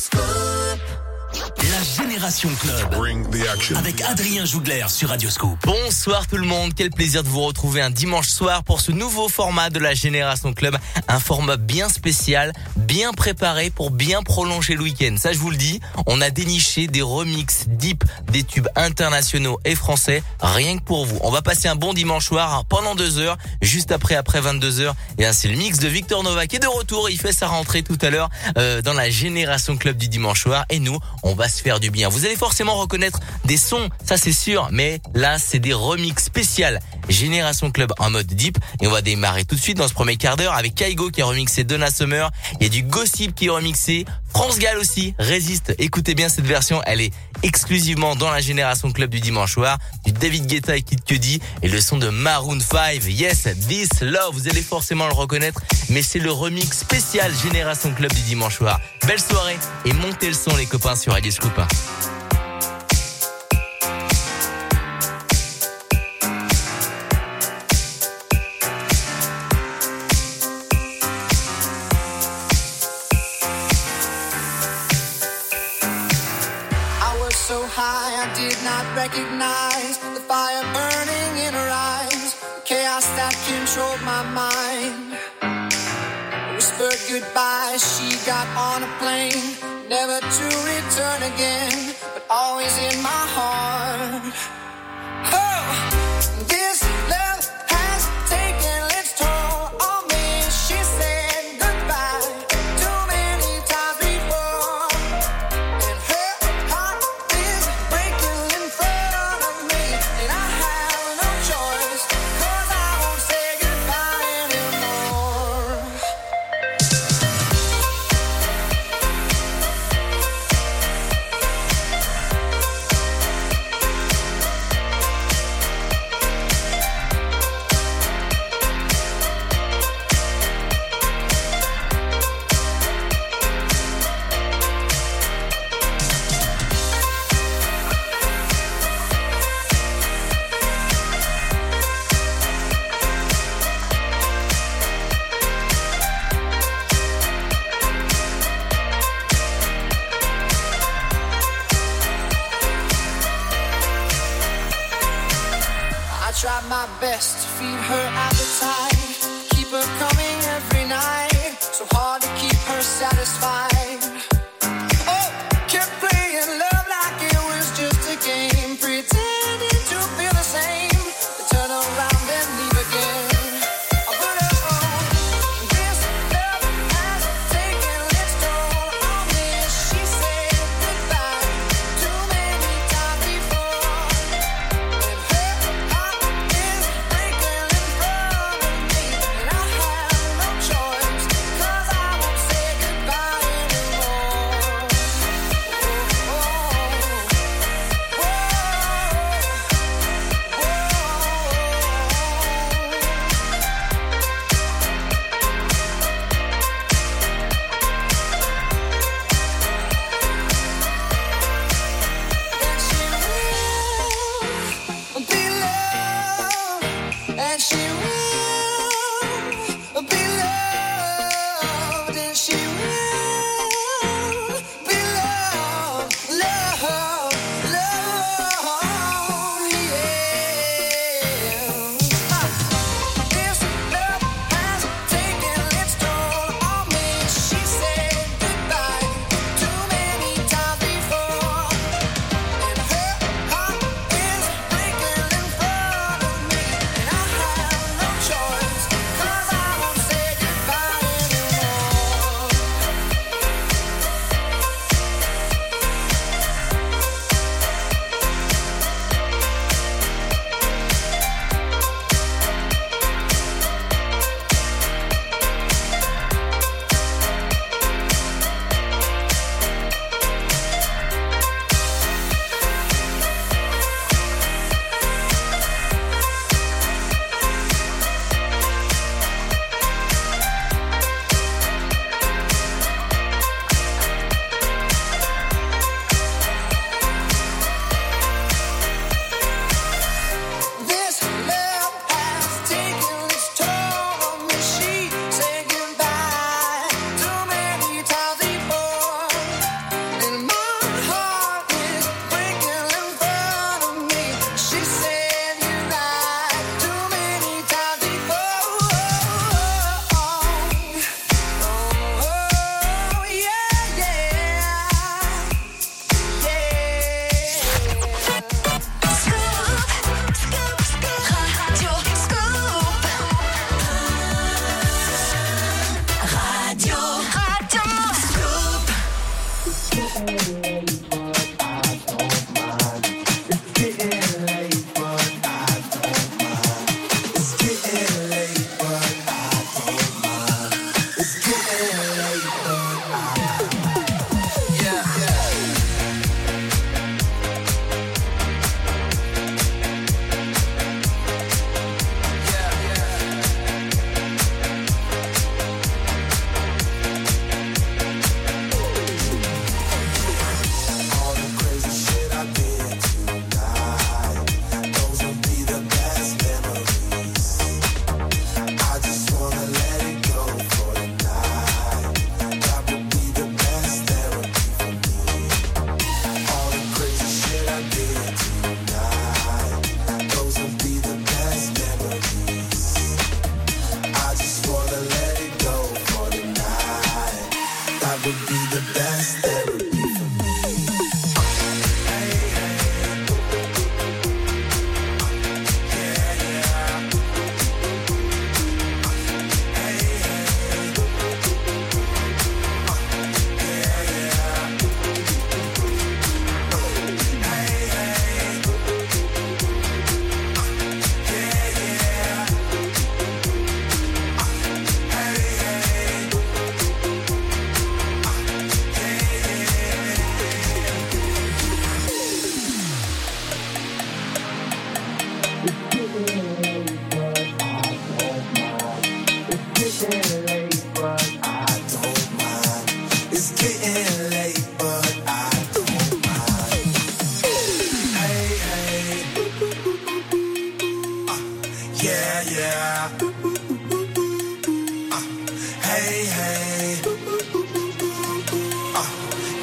school. La Génération Club. Avec Adrien Jougler sur Radioscope. Bonsoir tout le monde. Quel plaisir de vous retrouver un dimanche soir pour ce nouveau format de la Génération Club. Un format bien spécial, bien préparé pour bien prolonger le week-end. Ça, je vous le dis. On a déniché des remixes deep des tubes internationaux et français. Rien que pour vous. On va passer un bon dimanche soir hein, pendant deux heures. Juste après, après 22 heures. Et c'est le mix de Victor Nova qui est de retour. Il fait sa rentrée tout à l'heure euh, dans la Génération Club du dimanche soir. Et nous, on va se faire du bien. Vous allez forcément reconnaître des sons, ça c'est sûr, mais là c'est des remix spéciales. Génération Club en mode deep et on va démarrer tout de suite dans ce premier quart d'heure avec Kaigo qui a remixé Donna Summer, il y a du Gossip qui est remixé, France Gall aussi, Résiste. Écoutez bien cette version, elle est exclusivement dans la Génération Club du dimanche soir, du David Guetta et Kid Cudi et le son de Maroon 5. Yes, This Love, vous allez forcément le reconnaître, mais c'est le remix spécial Génération Club du dimanche soir. Belle soirée et montez le son les copains sur Radio Scoop. Recognize the fire burning in her eyes, the chaos that controlled my mind. Whispered goodbye, she got on a plane, never to return again, but always in my heart. Oh,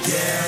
I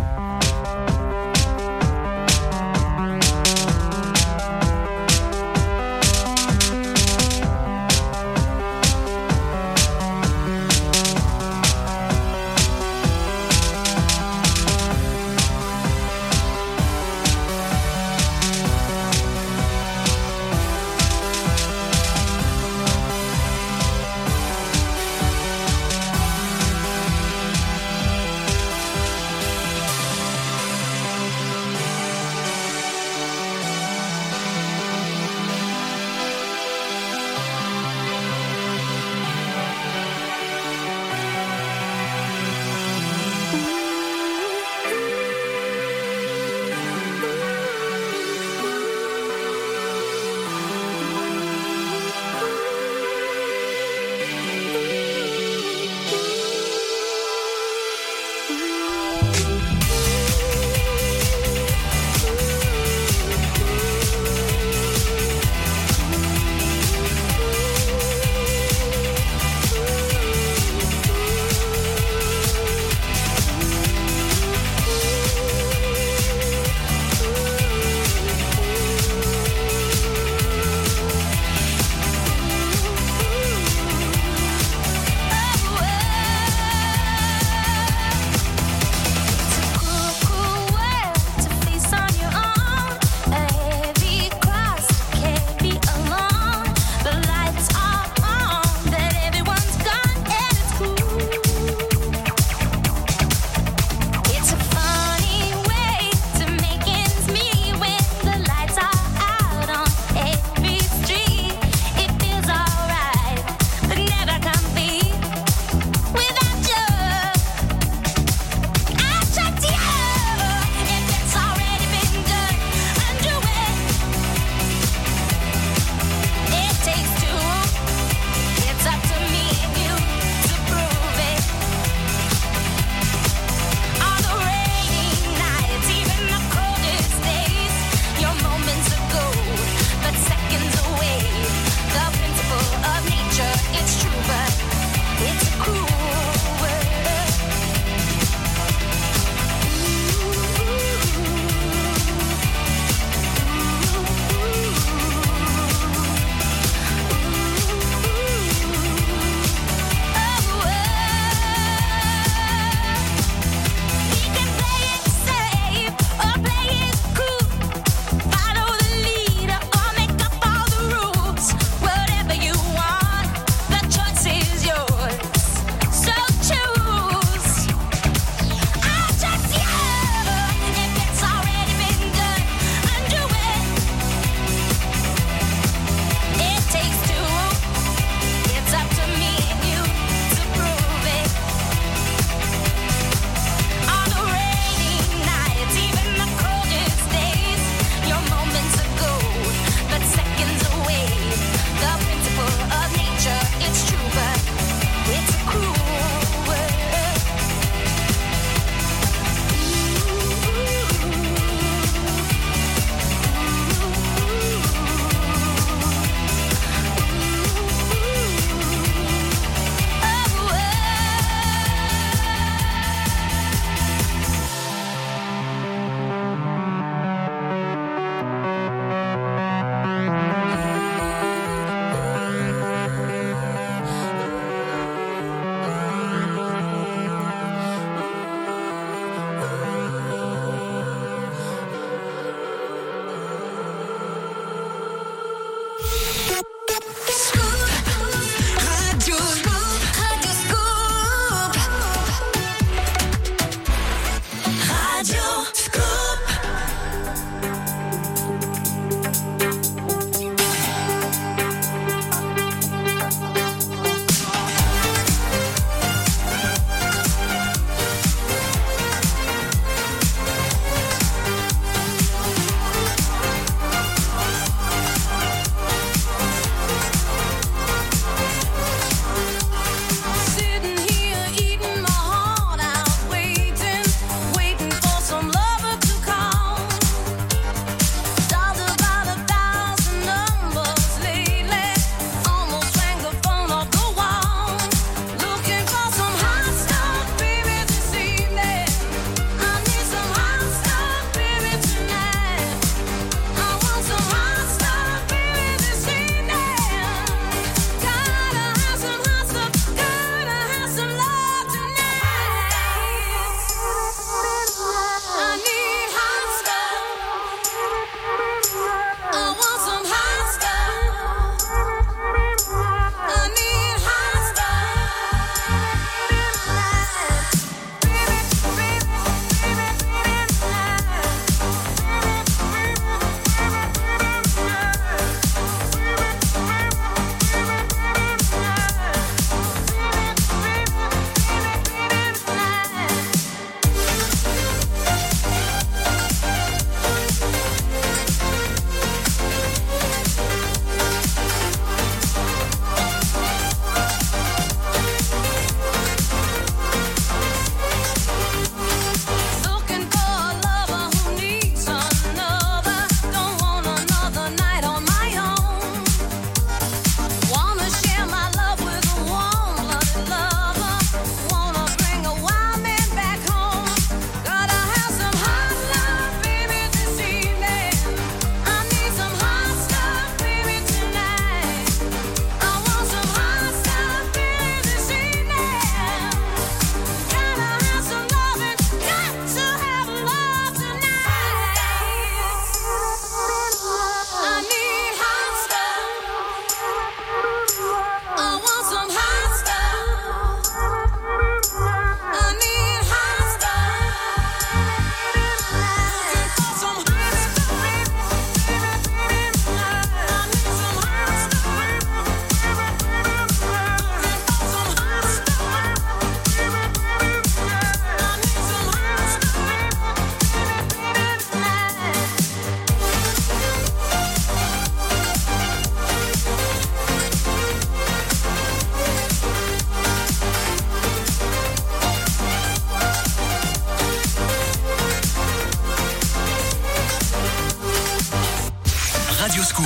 Scoop,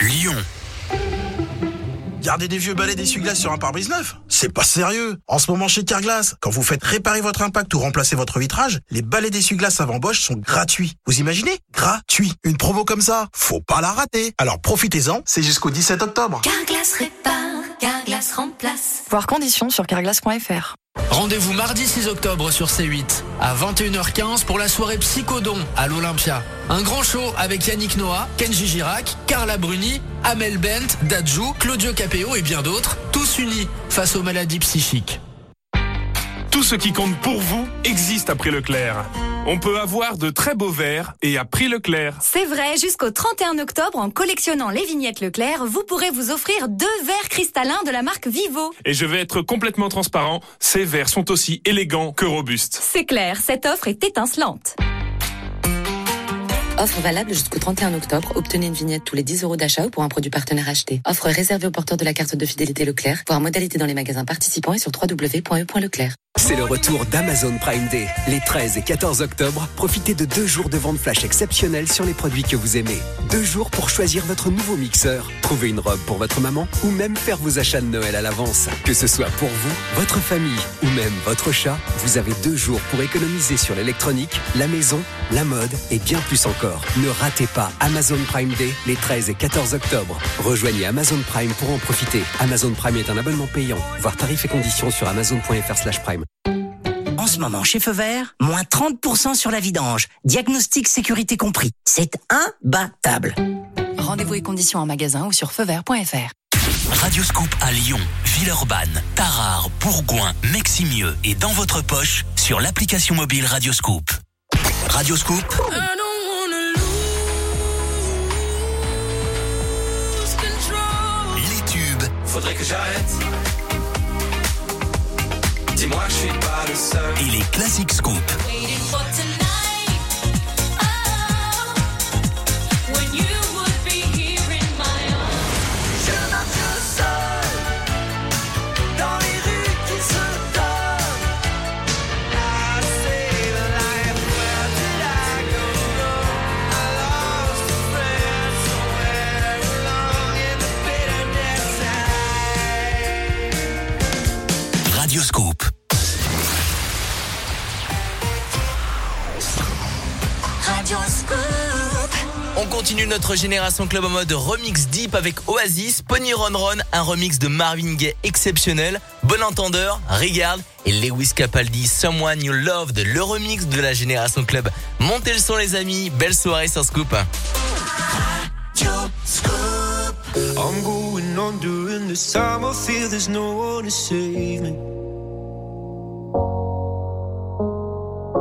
Lyon. Garder des vieux balais d'essuie-glace sur un pare-brise neuf C'est pas sérieux En ce moment chez Carglass, quand vous faites réparer votre impact ou remplacer votre vitrage, les balais d'essuie-glace avant Bosch sont gratuits. Vous imaginez? Gratuit Une promo comme ça, faut pas la rater Alors profitez-en, c'est jusqu'au 17 octobre. Carglass répare, Carglass remplace. Voir conditions sur carglass.fr. Rendez-vous mardi 6 octobre sur C8 à 21h15 pour la soirée Psychodon à l'Olympia. Un grand show avec Yannick Noah, Kenji Girac, Carla Bruni, Amel Bent, Dadju, Claudio Capeo et bien d'autres, tous unis face aux maladies psychiques. Tout ce qui compte pour vous existe à Prix Leclerc. On peut avoir de très beaux verres et à Prix Leclerc. C'est vrai, jusqu'au 31 octobre, en collectionnant les vignettes Leclerc, vous pourrez vous offrir deux verres cristallins de la marque Vivo. Et je vais être complètement transparent, ces verres sont aussi élégants que robustes. C'est clair, cette offre est étincelante. Offre valable jusqu'au 31 octobre. Obtenez une vignette tous les 10 euros d'achat ou pour un produit partenaire acheté. Offre réservée aux porteurs de la carte de fidélité Leclerc. Voir modalité dans les magasins participants et sur www.e.leclerc. C'est le retour d'Amazon Prime Day. Les 13 et 14 octobre, profitez de deux jours de vente flash exceptionnels sur les produits que vous aimez. Deux jours pour choisir votre nouveau mixeur, trouver une robe pour votre maman ou même faire vos achats de Noël à l'avance. Que ce soit pour vous, votre famille ou même votre chat, vous avez deux jours pour économiser sur l'électronique, la maison, la mode et bien plus encore. Ne ratez pas Amazon Prime Day les 13 et 14 octobre. Rejoignez Amazon Prime pour en profiter. Amazon Prime est un abonnement payant. Voir tarifs et conditions sur amazon.fr/prime. En ce moment, chez Feu Vert, moins 30% sur la vidange. Diagnostic sécurité compris. C'est imbattable. Rendez-vous et conditions en magasin ou sur feuvert.fr. Radioscoop à Lyon, Villeurbanne, Tarare, Bourgoin, Meximieux et dans votre poche sur l'application mobile Radioscoop. Radioscoop. Les tubes. Faudrait que j'arrête. Dis-moi que je suis pas le seul. Et les classiques scoop. Dans On continue notre génération club en mode remix deep avec Oasis, Pony Ron Ron, un remix de Marvin Gaye exceptionnel. Bon entendeur, regarde et Lewis Capaldi, Someone You Loved, le remix de la génération club. Montez le son les amis, belle soirée sur Scoop.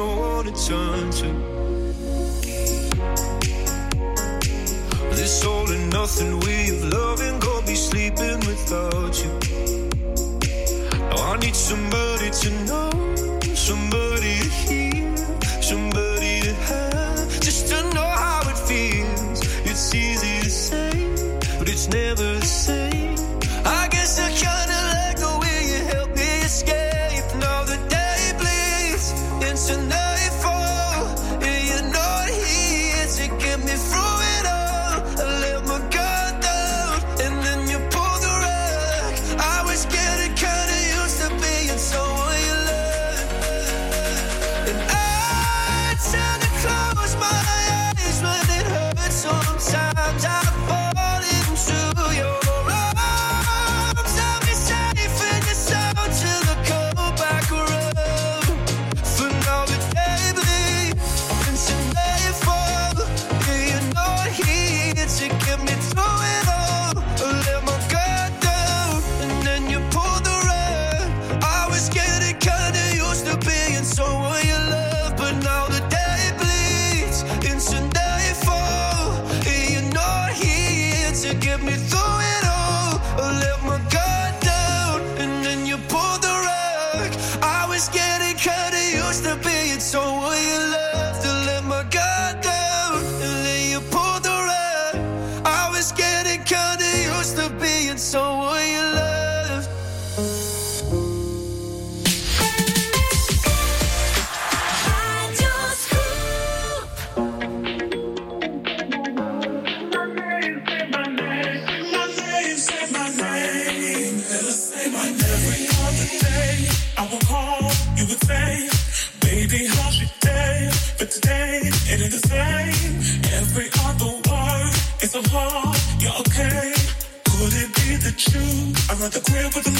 no one to turn to. This all and nothing way of loving, go be sleeping without you. Now I need somebody to know, somebody to hear, somebody to have, just to know how it feels. It's easy to say, but it's never the same. with the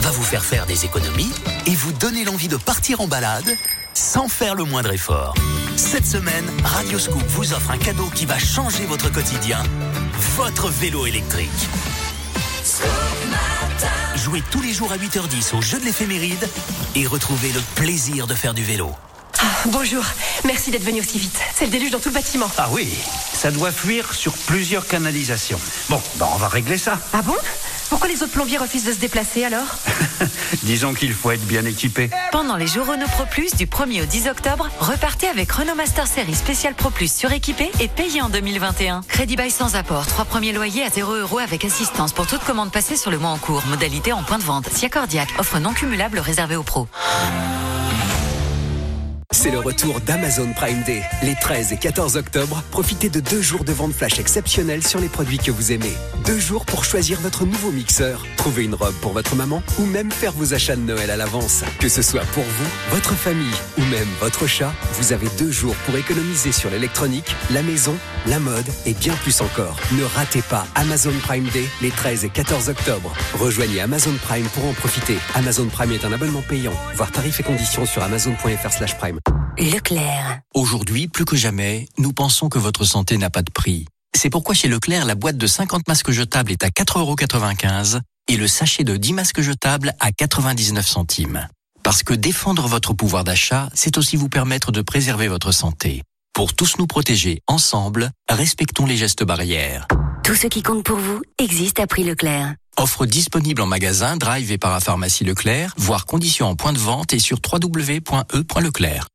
Va vous faire faire des économies et vous donner l'envie de partir en balade sans faire le moindre effort. Cette semaine, Radioscoop vous offre un cadeau qui va changer votre quotidien, votre vélo électrique. Jouez tous les jours à 8h10 au jeu de l'éphéméride et retrouvez le plaisir de faire du vélo. Ah, bonjour, merci d'être venu aussi vite. C'est le déluge dans tout le bâtiment. Ah oui, ça doit fuir sur plusieurs canalisations. Bon, ben on va régler ça. Ah bon? Les autres plombiers refusent de se déplacer alors Disons qu'il faut être bien équipé. Pendant les jours Renault Pro Plus du 1er au 10 octobre, repartez avec Renault Master Series spécial Pro Plus suréquipé et payé en 2021. Crédit bail sans apport, trois premiers loyers à 0 euros avec assistance pour toute commande passée sur le mois en cours. Modalité en point de vente. Siacordiac, offre non cumulable réservée aux pros. C'est le retour d'Amazon Prime Day. Les 13 et 14 octobre, profitez de deux jours de vente flash exceptionnels sur les produits que vous aimez. Deux jours pour choisir votre nouveau mixeur, trouver une robe pour votre maman ou même faire vos achats de Noël à l'avance. Que ce soit pour vous, votre famille ou même votre chat, vous avez deux jours pour économiser sur l'électronique, la maison, la mode et bien plus encore. Ne ratez pas Amazon Prime Day les 13 et 14 octobre. Rejoignez Amazon Prime pour en profiter. Amazon Prime est un abonnement payant. Voir tarifs et conditions sur amazon.fr/prime. Leclerc. Aujourd'hui, plus que jamais, nous pensons que votre santé n'a pas de prix. C'est pourquoi chez Leclerc, la boîte de 50 masques jetables est à 4,95€ et le sachet de 10 masques jetables à 99 centimes. Parce que défendre votre pouvoir d'achat, c'est aussi vous permettre de préserver votre santé. Pour tous nous protéger ensemble, respectons les gestes barrières. Tout ce qui compte pour vous existe à prix Leclerc. Offre disponible en magasin, drive et parapharmacie Leclerc, voire conditions en point de vente et sur www.e.leclerc.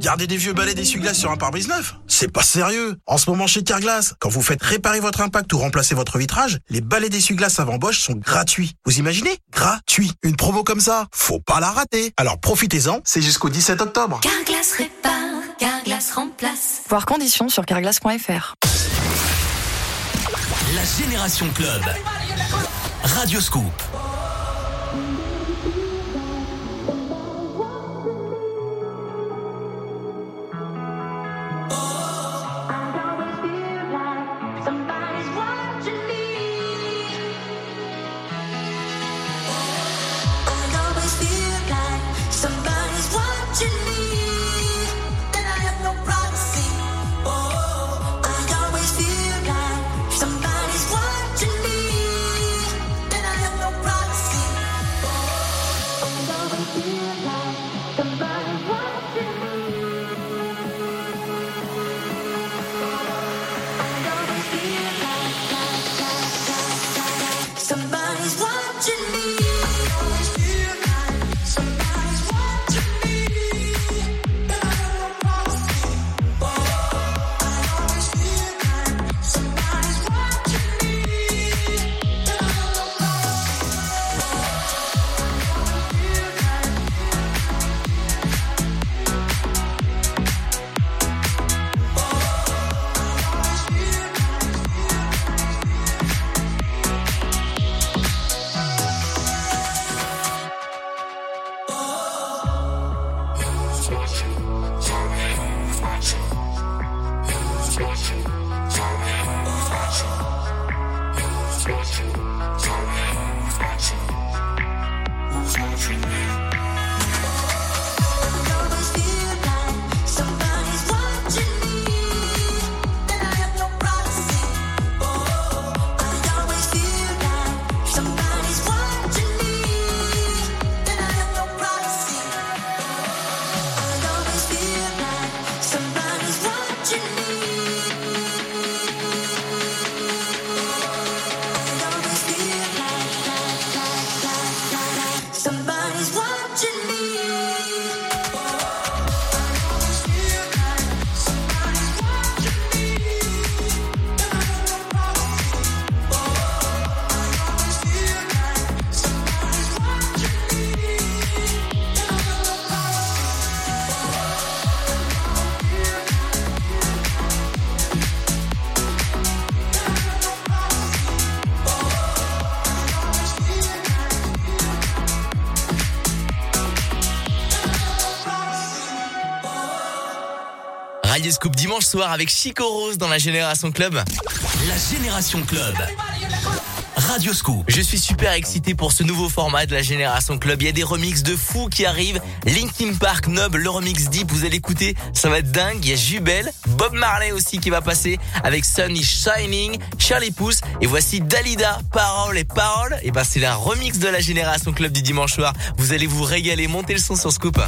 Garder des vieux balais d'essuie-glace sur un pare-brise neuf C'est pas sérieux En ce moment chez Carglass, quand vous faites réparer votre impact ou remplacer votre vitrage, les balais d'essuie-glace avant Bosch sont gratuits. Vous imaginez? Gratuit Une promo comme ça, faut pas la rater Alors profitez-en, c'est jusqu'au 17 octobre. Carglass répare, Carglass remplace. Voir conditions sur carglass.fr. La Génération Club. Radioscoop. Somebody's Dimanche soir avec Chico Rose dans la Génération Club. La Génération Club. Radio Scoop. Je suis super excité pour ce nouveau format de la Génération Club. Il y a des remixes de fous qui arrivent. Linkin Park, Nob, le remix Deep, vous allez écouter, ça va être dingue. Il y a Jubel, Bob Marley aussi qui va passer avec Sunny Shining, Charlie Pouce et voici Dalida, Parole et Parole. Et ben c'est la remix de la Génération Club du dimanche soir. Vous allez vous régaler, montez le son sur Scoop.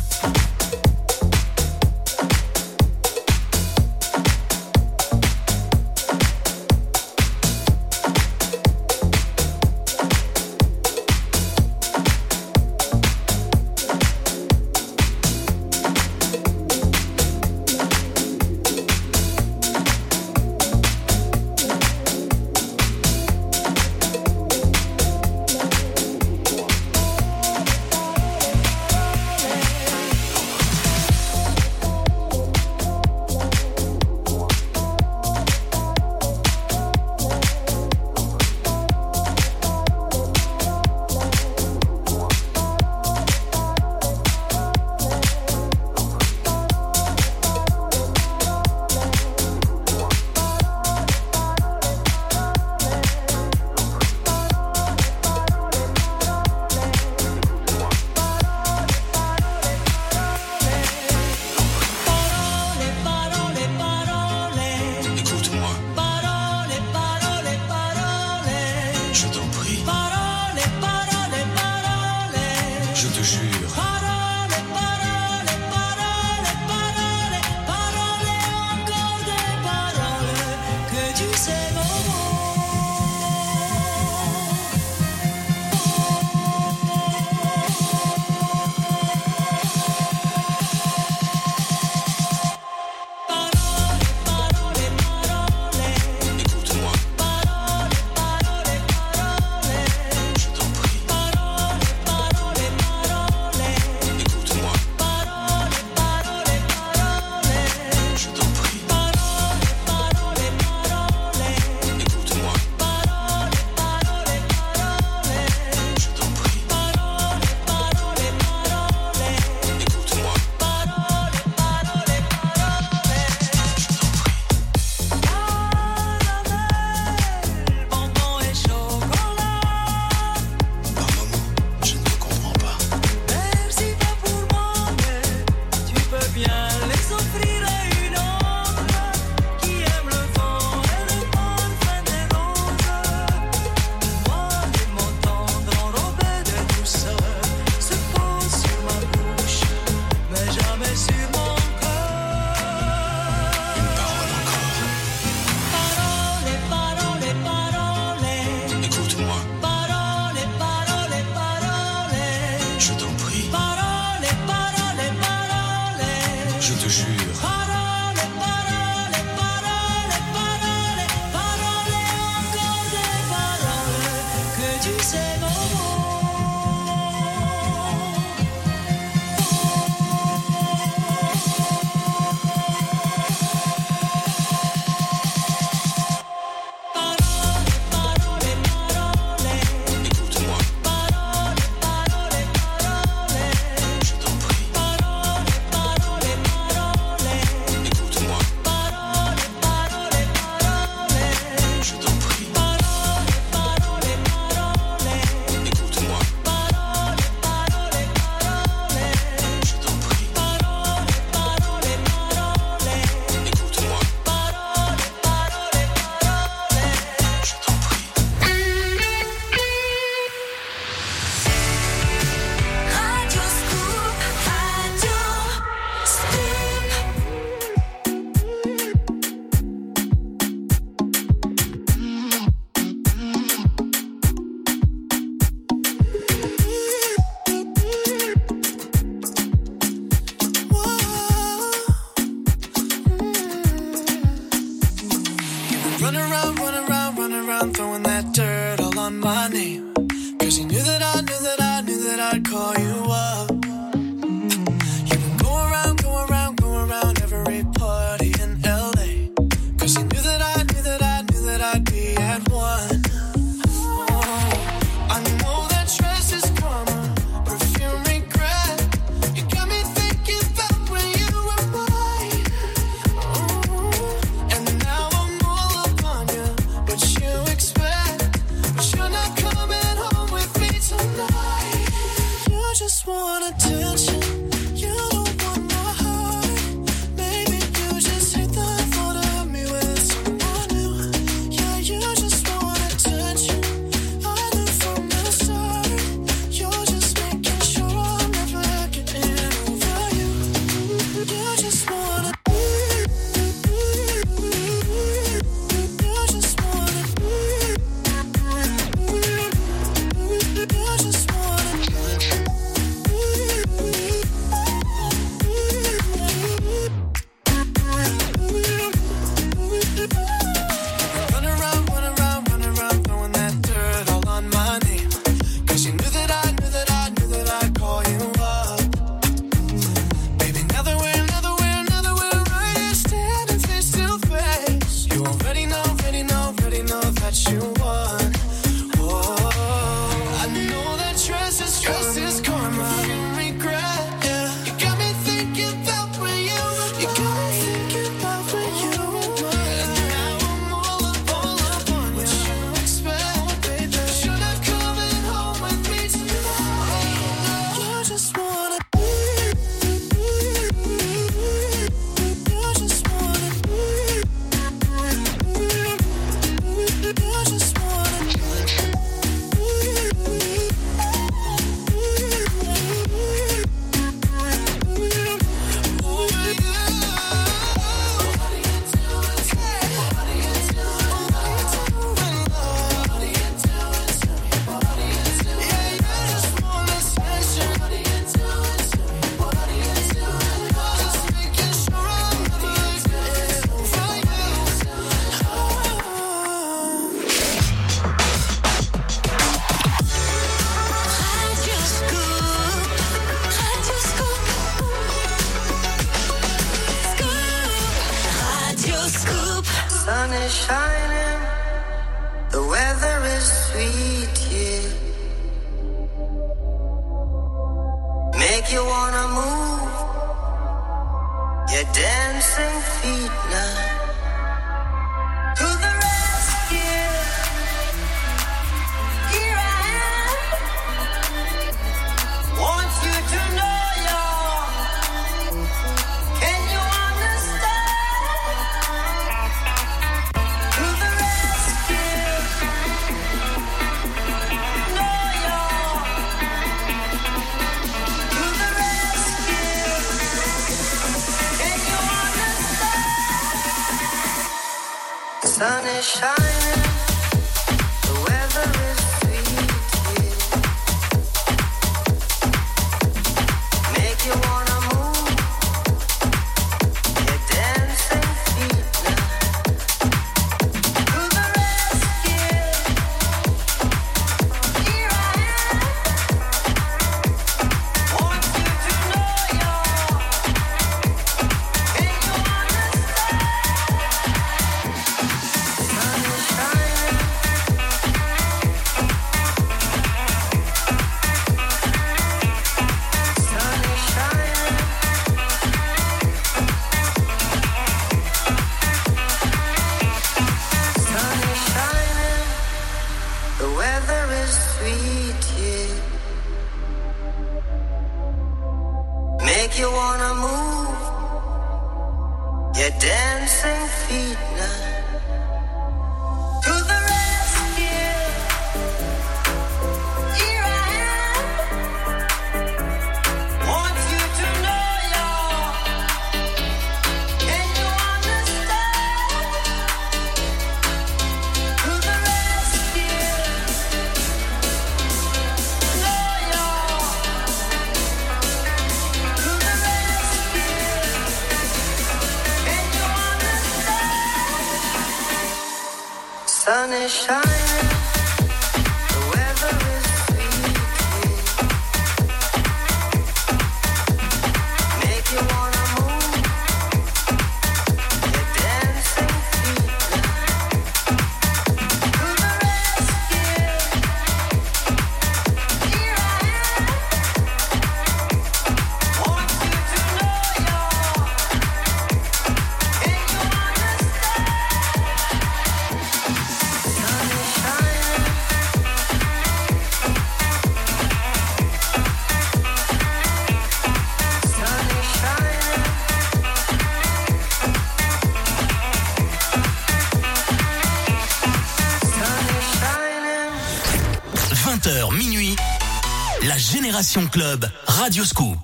Club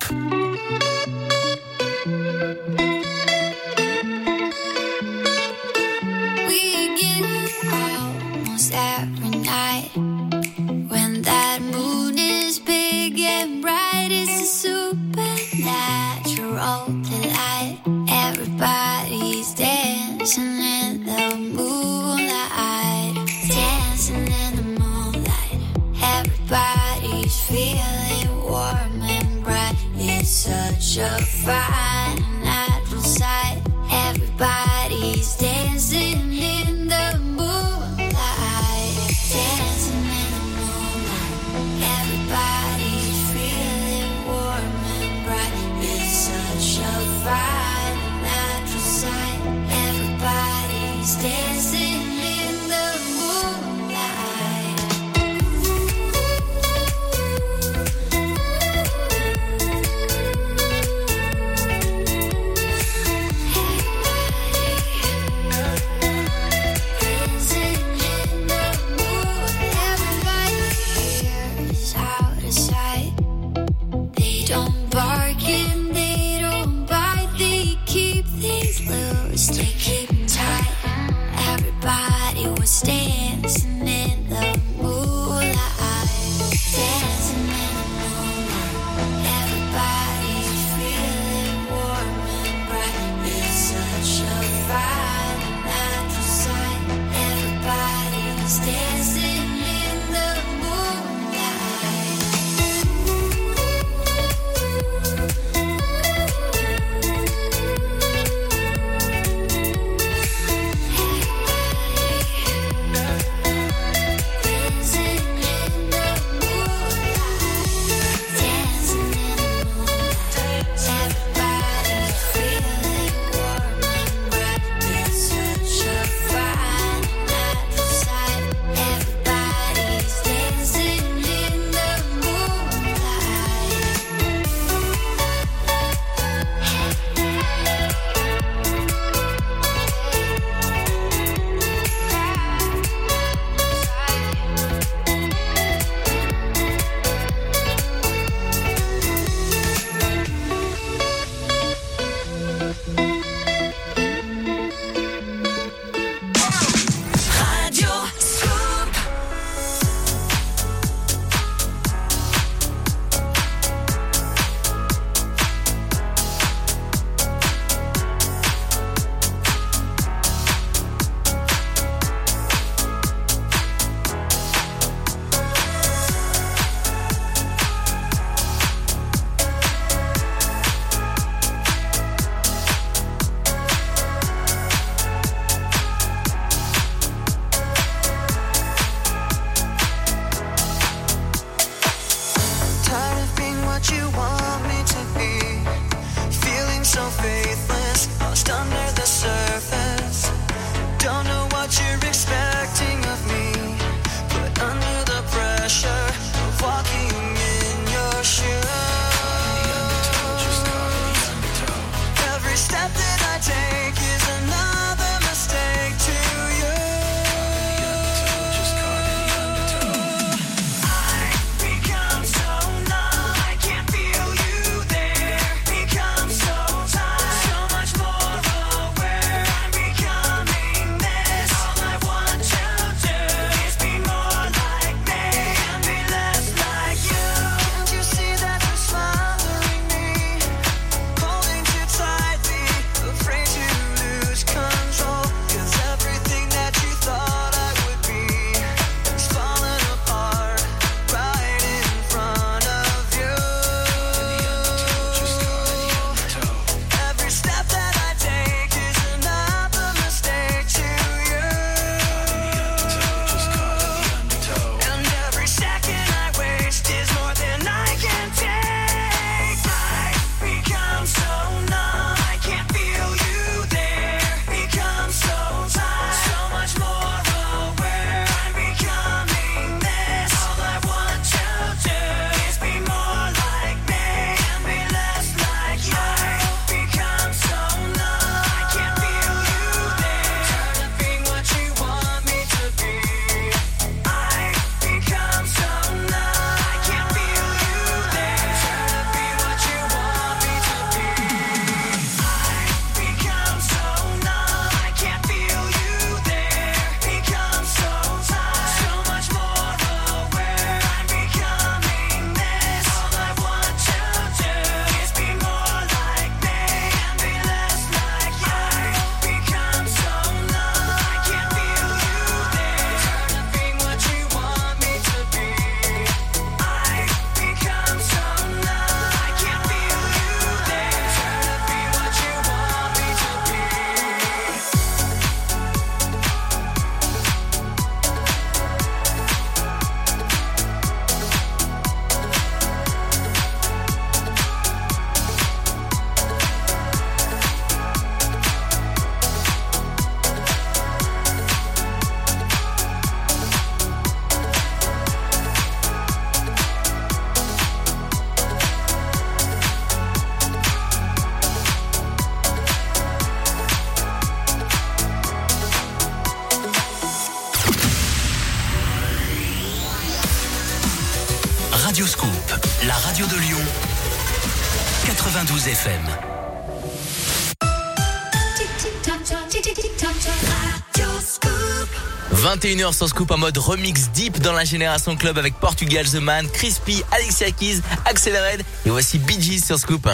21h sur Scoop en mode remix deep dans la Génération Club avec Portugal The Man, Crispy, Alexia Keys, Accelerate et voici Bee Gees sur Scoop.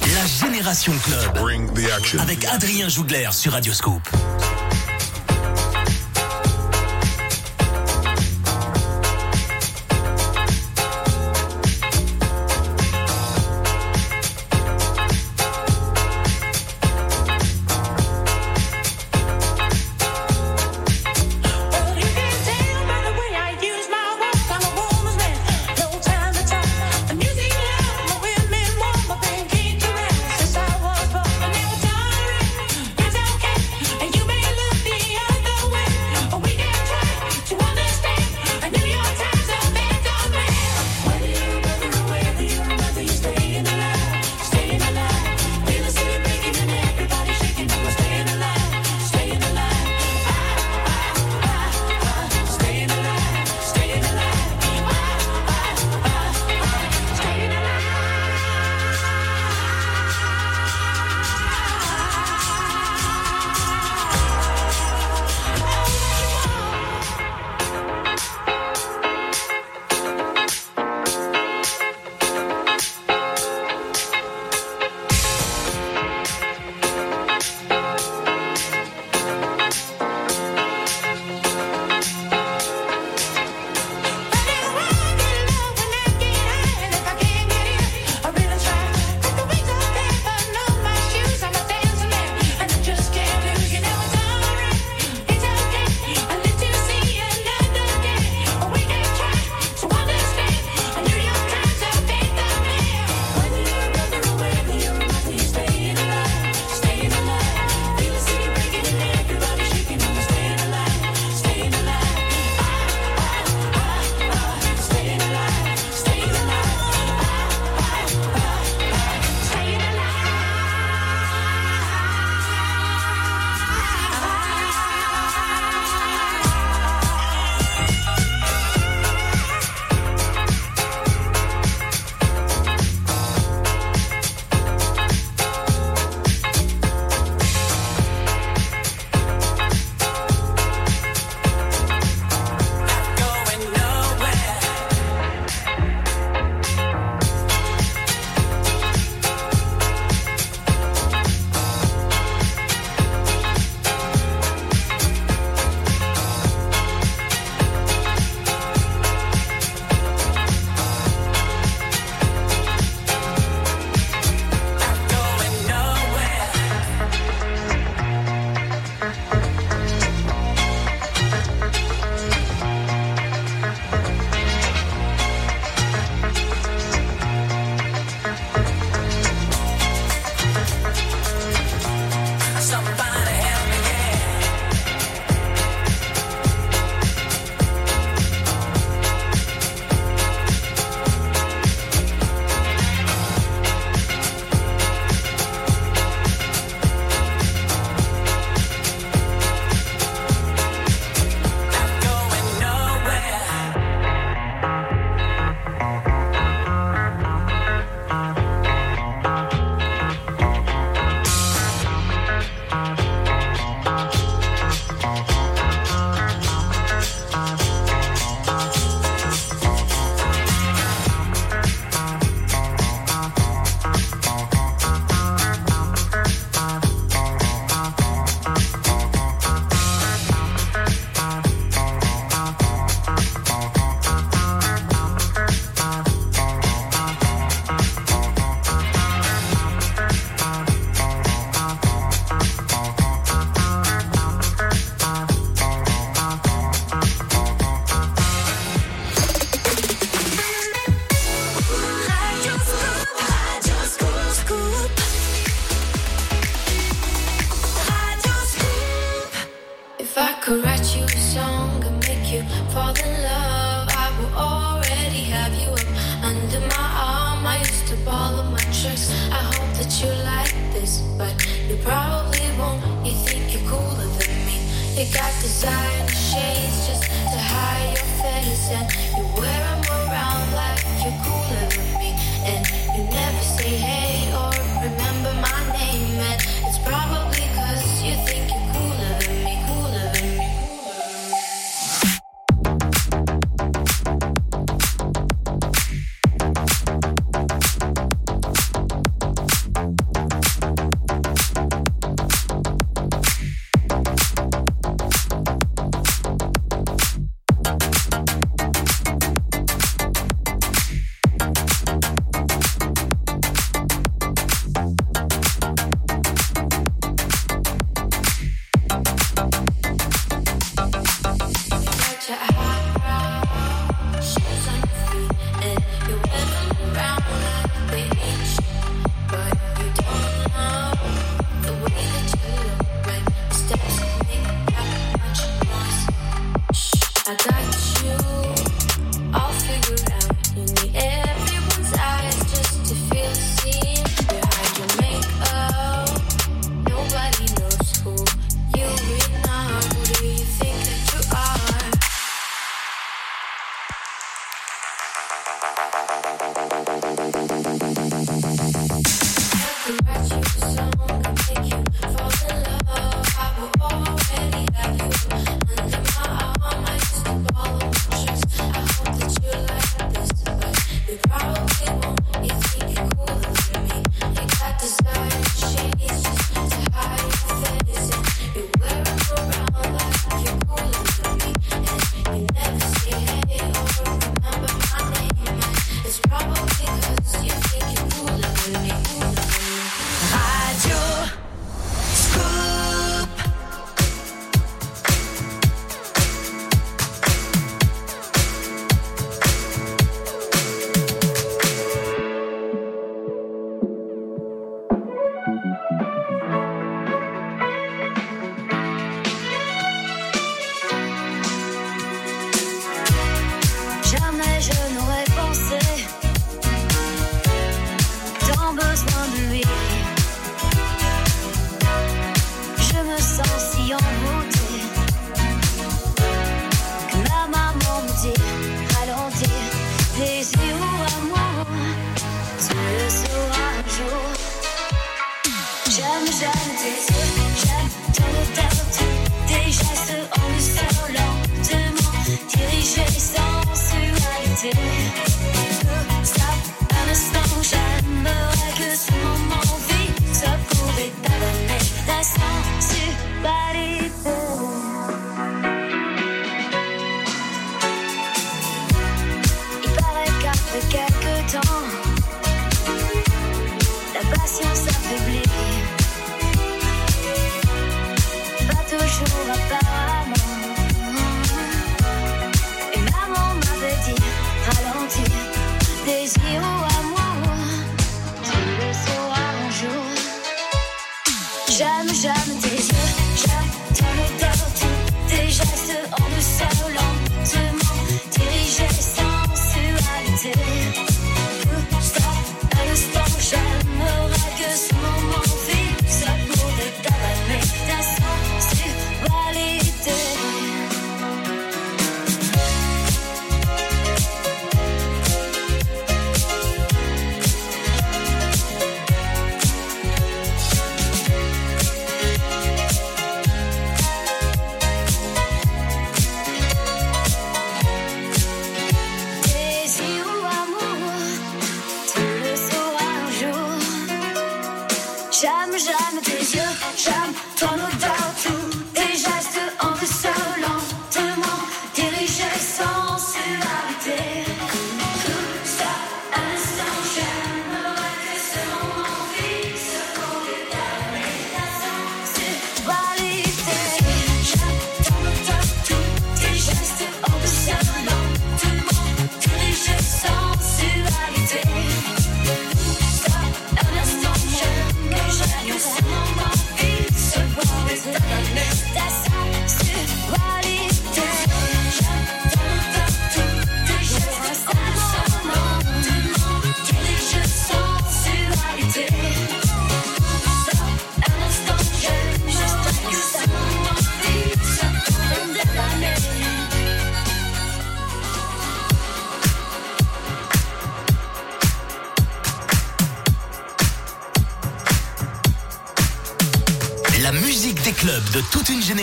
La Génération Club. Avec Adrien Jougler sur Radio Scoop.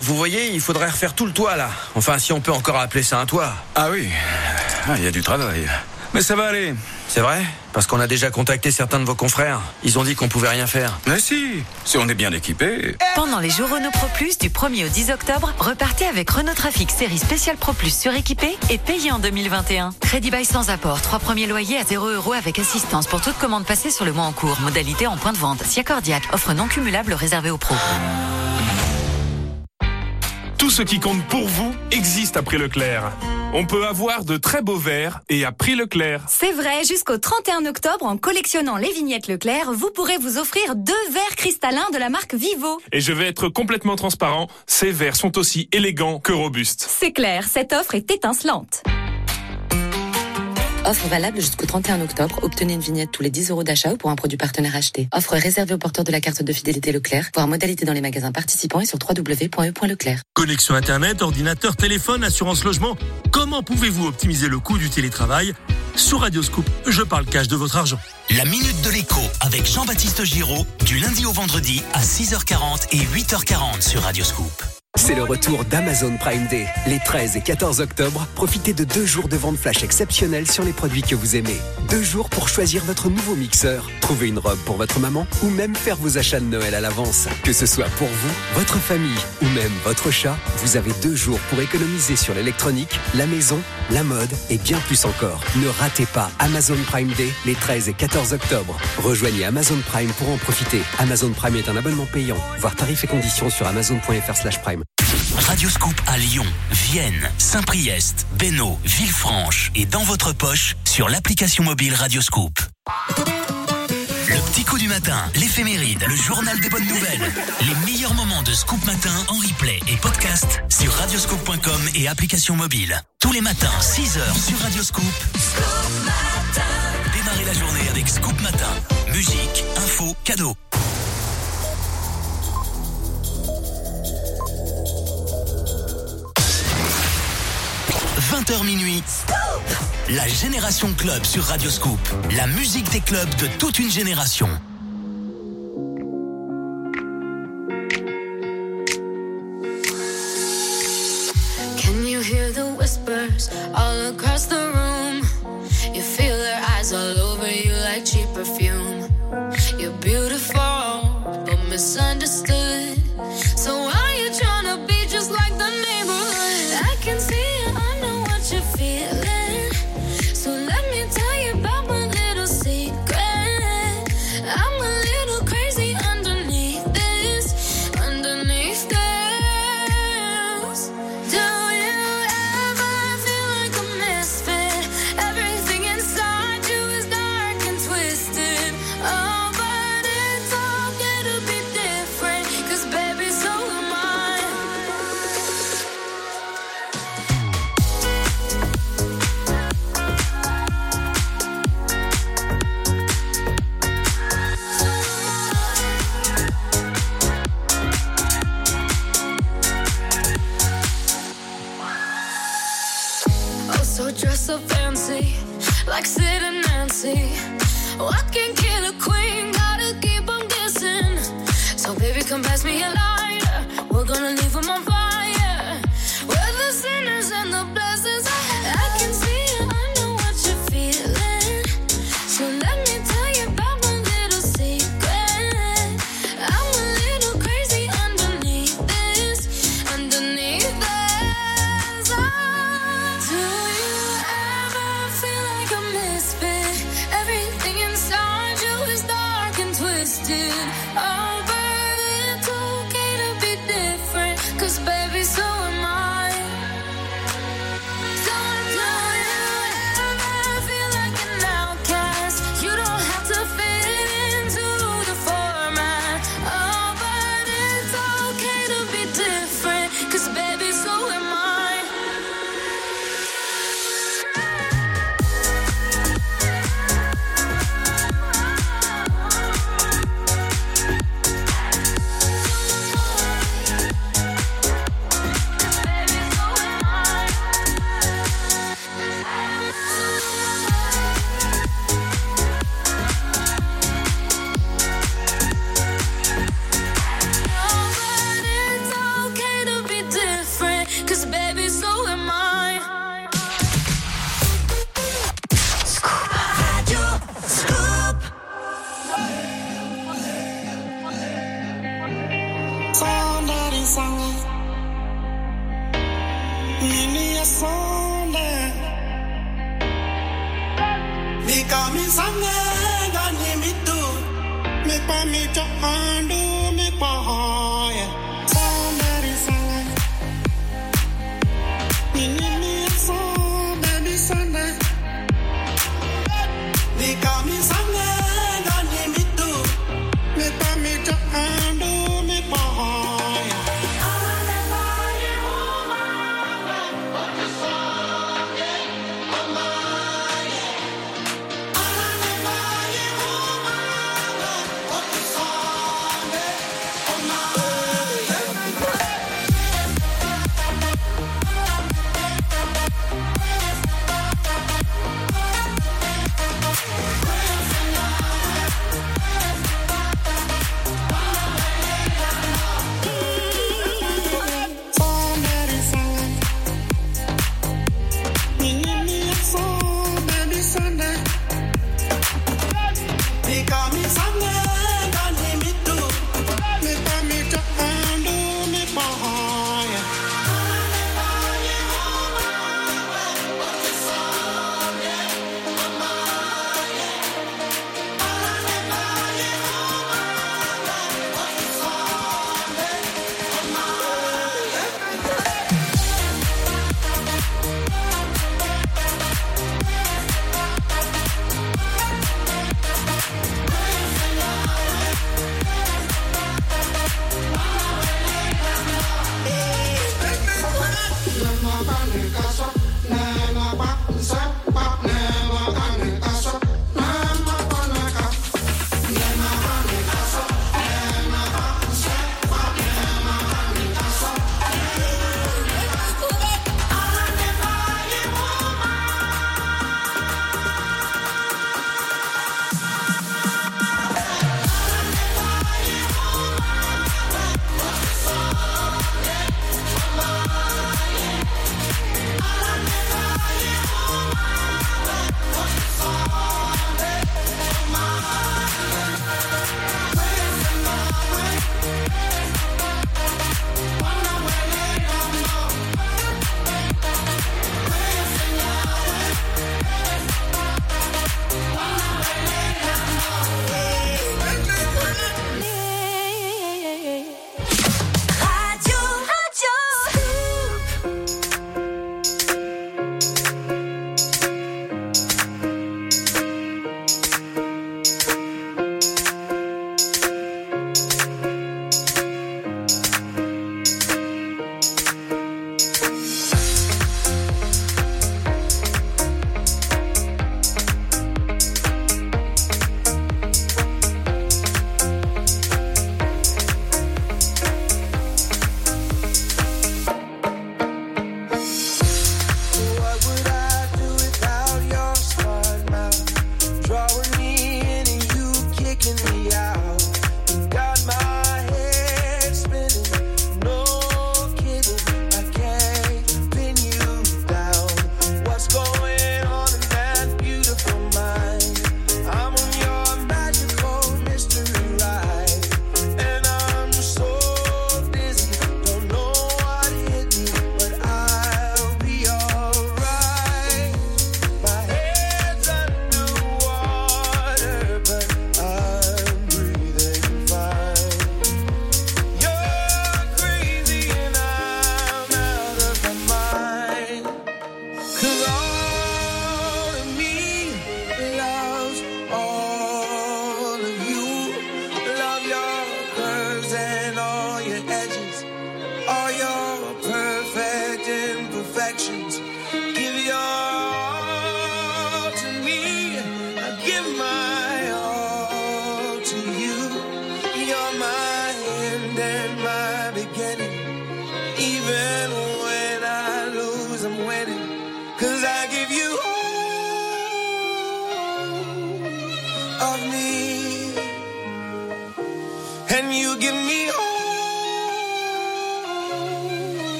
Vous voyez, il faudrait refaire tout le toit là. Enfin, si on peut encore appeler ça un toit. Ah oui, ah, il y a du travail. Mais ça va aller. C'est vrai? Parce qu'on a déjà contacté certains de vos confrères. Ils ont dit qu'on pouvait rien faire. Mais si, si on est bien équipé. Pendant les jours Renault Pro Plus du 1er au 10 octobre, repartez avec Renault Trafic série spéciale Pro Plus suréquipée et payé en 2021. Crédit bail sans apport, trois premiers loyers à 0 euros avec assistance pour toute commande passée sur le mois en cours. Modalité en point de vente. Si accordiaque, offre non cumulable réservée aux pros. Tout ce qui compte pour vous existe à prix Leclerc. On peut avoir de très beaux verres et à prix Leclerc. C'est vrai, jusqu'au 31 octobre, en collectionnant les vignettes Leclerc, vous pourrez vous offrir deux verres cristallins de la marque Vivo. Et je vais être complètement transparent, ces verres sont aussi élégants que robustes. C'est clair, cette offre est étincelante. Offre valable jusqu'au 31 octobre. Obtenez une vignette tous les 10 euros d'achat ou pour un produit partenaire acheté. Offre réservée aux porteurs de la carte de fidélité Leclerc. Voir modalité dans les magasins participants et sur www.e.leclerc. Connexion Internet, ordinateur, téléphone, assurance logement. Comment pouvez-vous optimiser le coût du télétravail Sur Radioscoop, je parle cash de votre argent. La Minute de l'écho avec Jean-Baptiste Giraud du lundi au vendredi à 6h40 et 8h40 sur Radioscoop. C'est le retour d'Amazon Prime Day. Les 13 et 14 octobre, profitez de deux jours de vente flash exceptionnels sur les produits que vous aimez. Deux jours pour choisir votre nouveau mixeur, trouver une robe pour votre maman ou même faire vos achats de Noël à l'avance. Que ce soit pour vous, votre famille ou même votre chat, vous avez deux jours pour économiser sur l'électronique, la maison, la mode et bien plus encore. Ne ratez pas Amazon Prime Day les 13 et 14 octobre. Rejoignez Amazon Prime pour en profiter. Amazon Prime est un abonnement payant. Voir tarifs et conditions sur amazon.fr/prime. Radioscoop à Lyon, Vienne, Saint-Priest, Bénaud, Villefranche et dans votre poche sur l'application mobile Radioscoop. Le petit coup du matin, l'éphéméride, le journal des bonnes nouvelles. Les meilleurs moments de Scoop Matin en replay et podcast sur radioscoop.com et application mobile. Tous les matins, 6h sur Radioscoop. Démarrez la journée avec Scoop Matin. Musique, info, cadeaux. 20h minuit. La Génération Club sur Radio Scoop. La musique des clubs de toute une génération. Can you hear the whispers all across the room? You feel their eyes all over you like cheap perfume. You're beautiful, but misunderstood.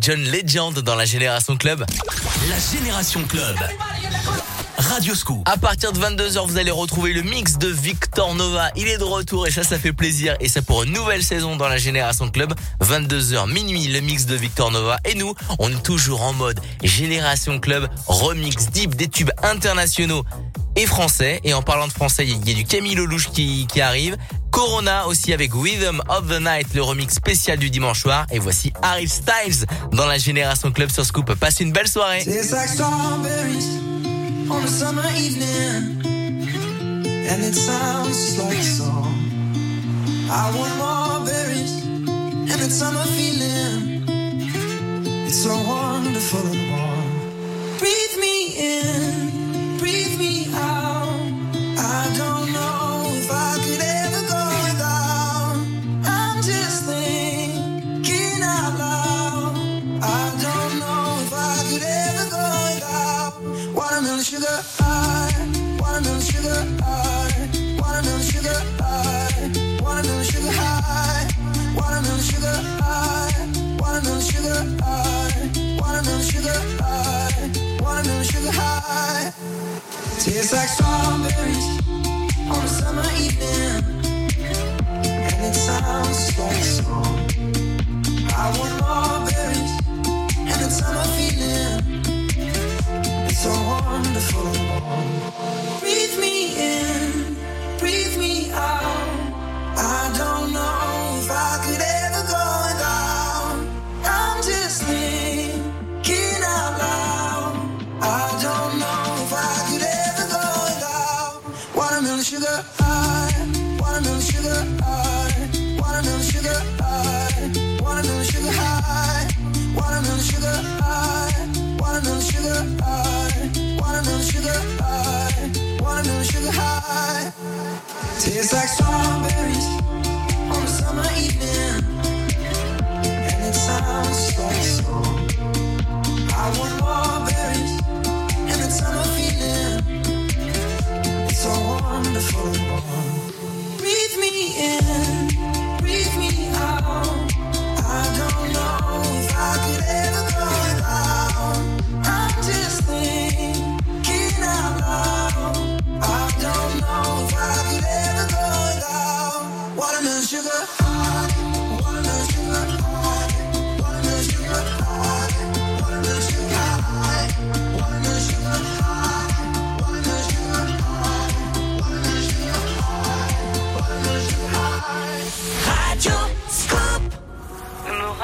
John Legend dans la Génération Club. La Génération Club. Radio Scoop. À partir de 22h, vous allez retrouver le mix de Victor Nova. Il est de retour et ça, ça fait plaisir. Et c'est pour une nouvelle saison dans la Génération Club. 22h minuit, le mix de Victor Nova. Et nous, on est toujours en mode Génération Club, remix deep des tubes internationaux et français. Et en parlant de français, il y a du Camille Lelouch qui, qui arrive. Corona aussi avec Rhythm of the Night, le remix spécial du dimanche soir. Et voici Harry Styles dans la Génération Club sur Scoop. Passez une belle soirée. Tastes like strawberries Like strawberries on a summer evening, and it sounds. I want and summer feeling. It's so wonderful It's like strawberries on a summer evening, and it sounds so. I want strawberries and summer feeling. It's so wonderful and warm. Breathe me in, breathe me out. I don't know if I could ever go.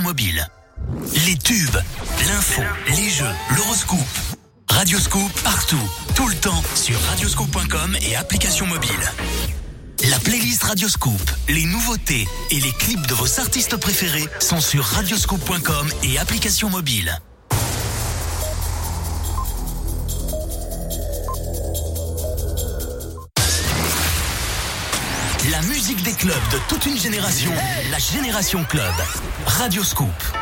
Mobile. Les tubes, l'info, les jeux, l'horoscope. Radioscoop partout, tout le temps sur radioscoop.com et application mobile. La playlist Radioscoop, les nouveautés et les clips de vos artistes préférés sont sur radioscoop.com et application mobile. La musique des clubs de toute une génération, la Génération Club. Radioscoop.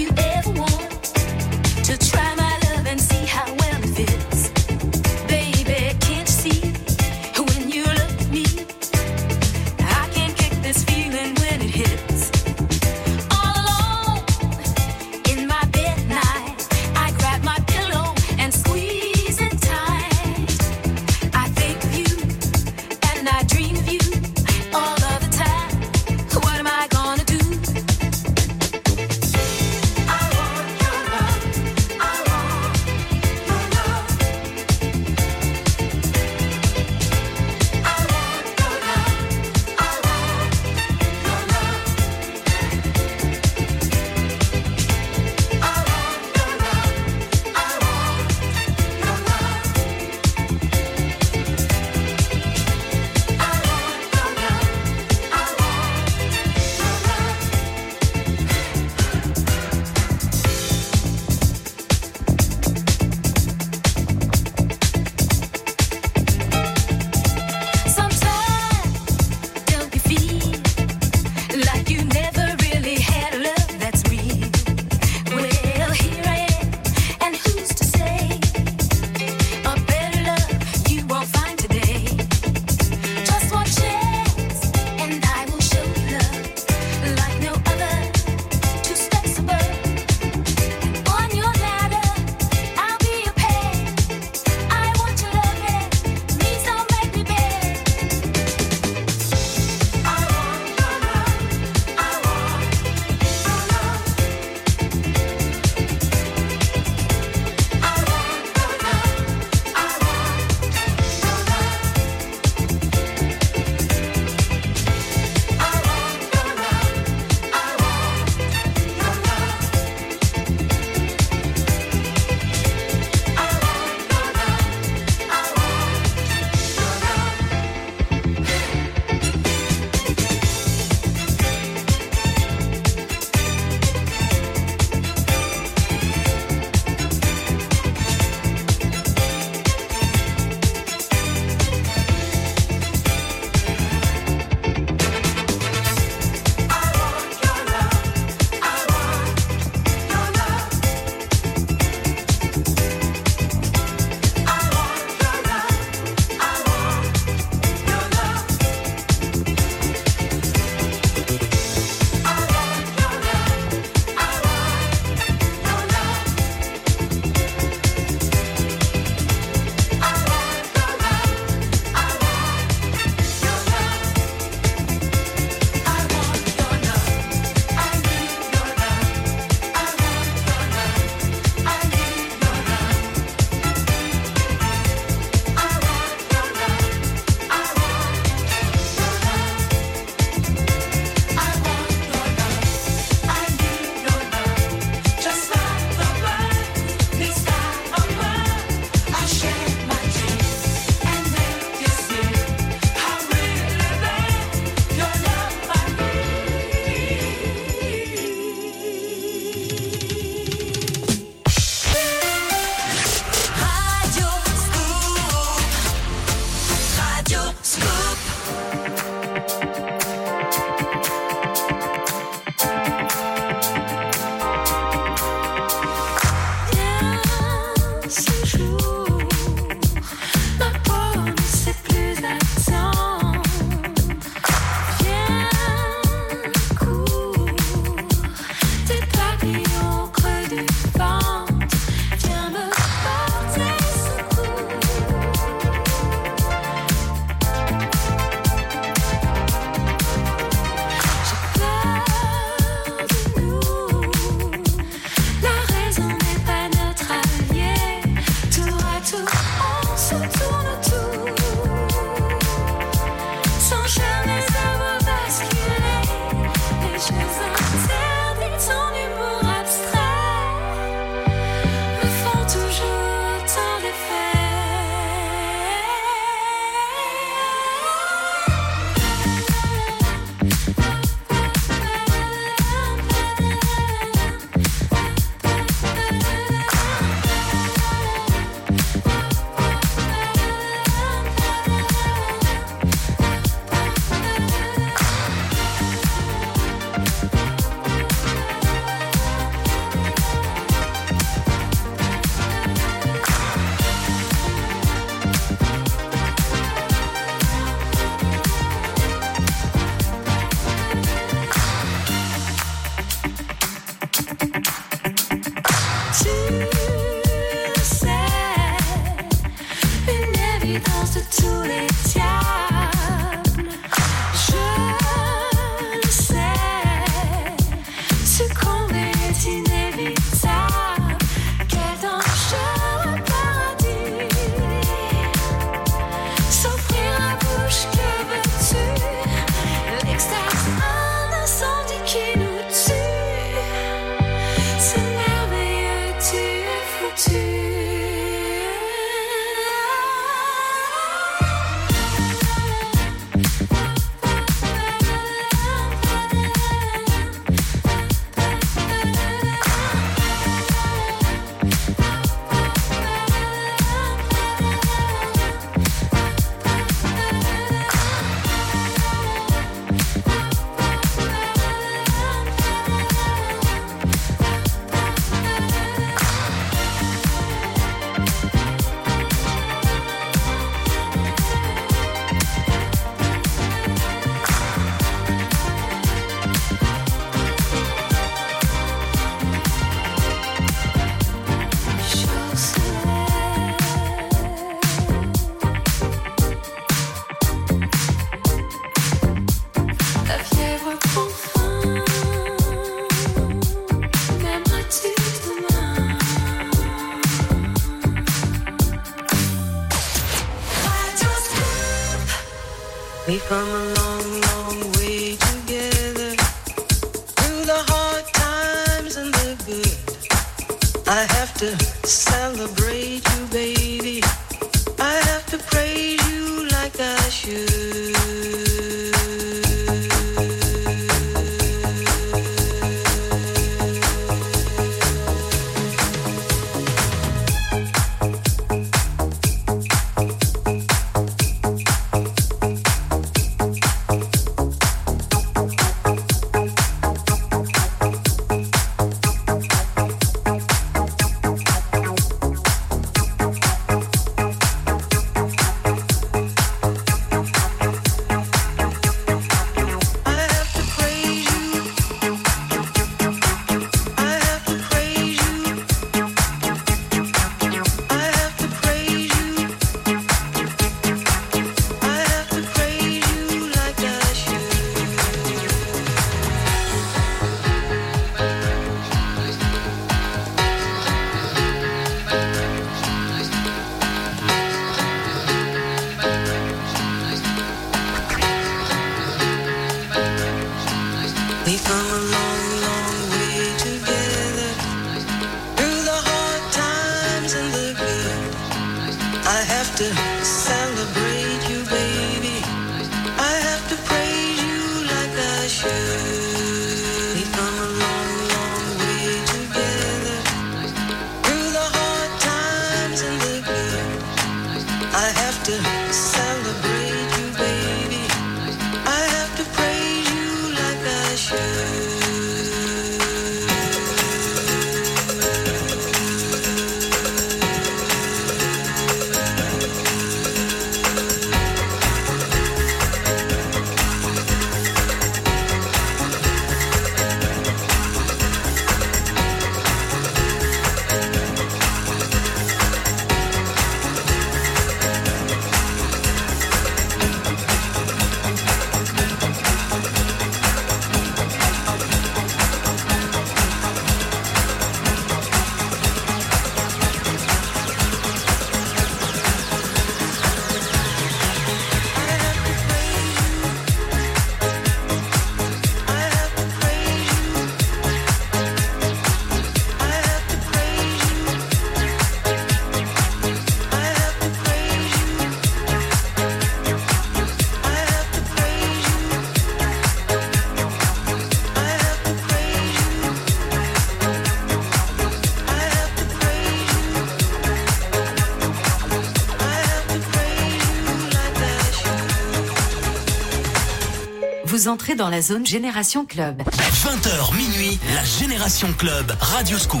entrez dans la zone Génération Club. 20h minuit, la Génération Club, Radio Scoop.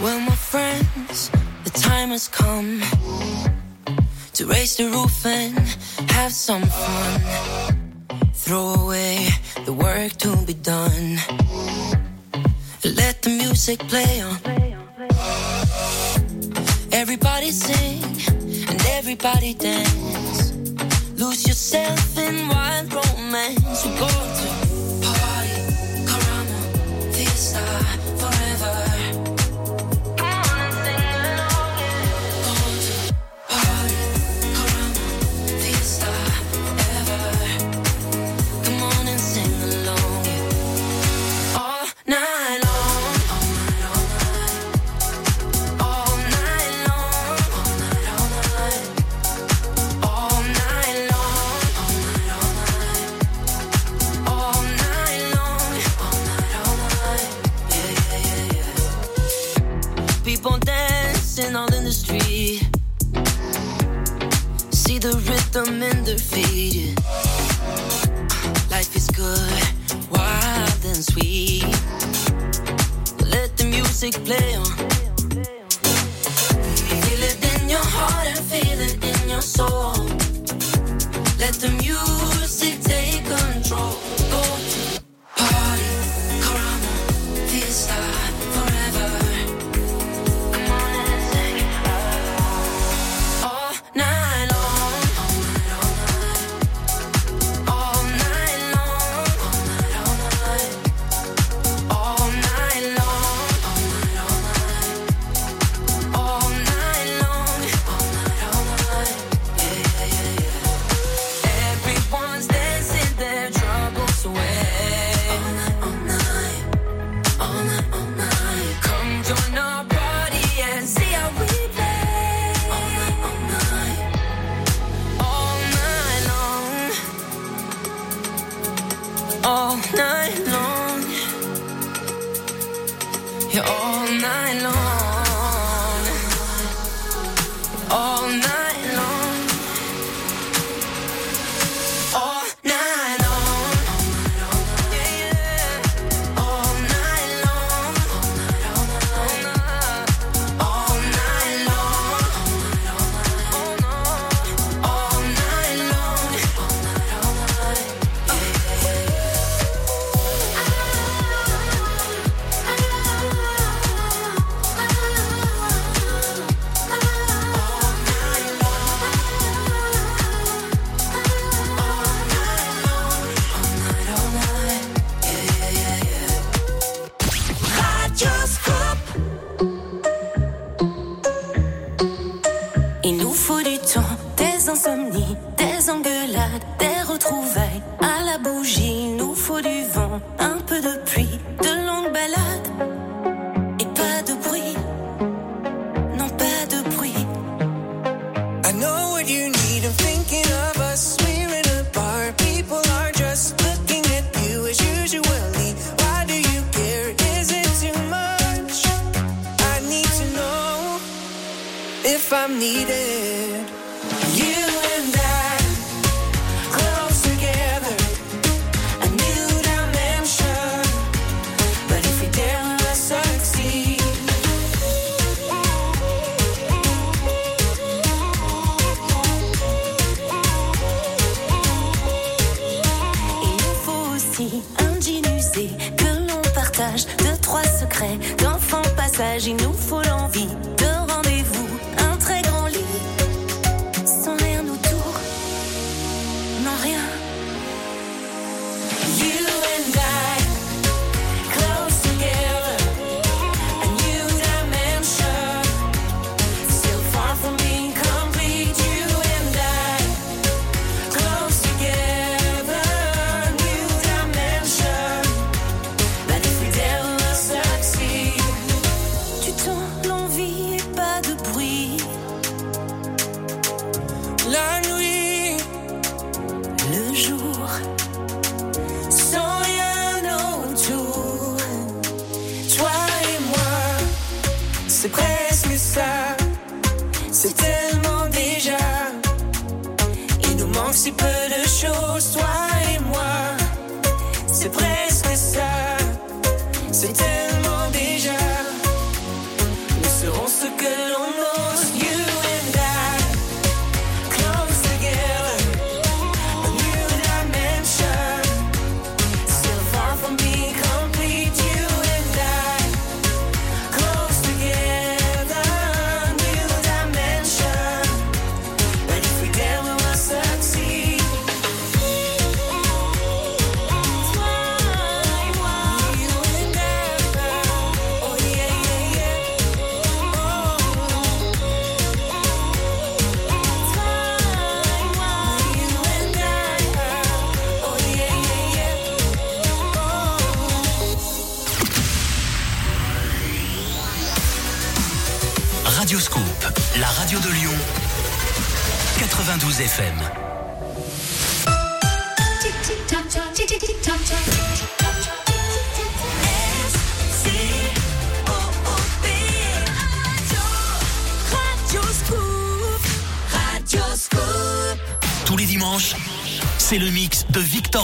Well, my friends, the time has come to raise the roof and have some fun. Throw away the work to be done. Let the music play on. Everybody sing and everybody dance. Lose yourself in wild romance. Go to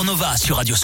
Nova sur Radio.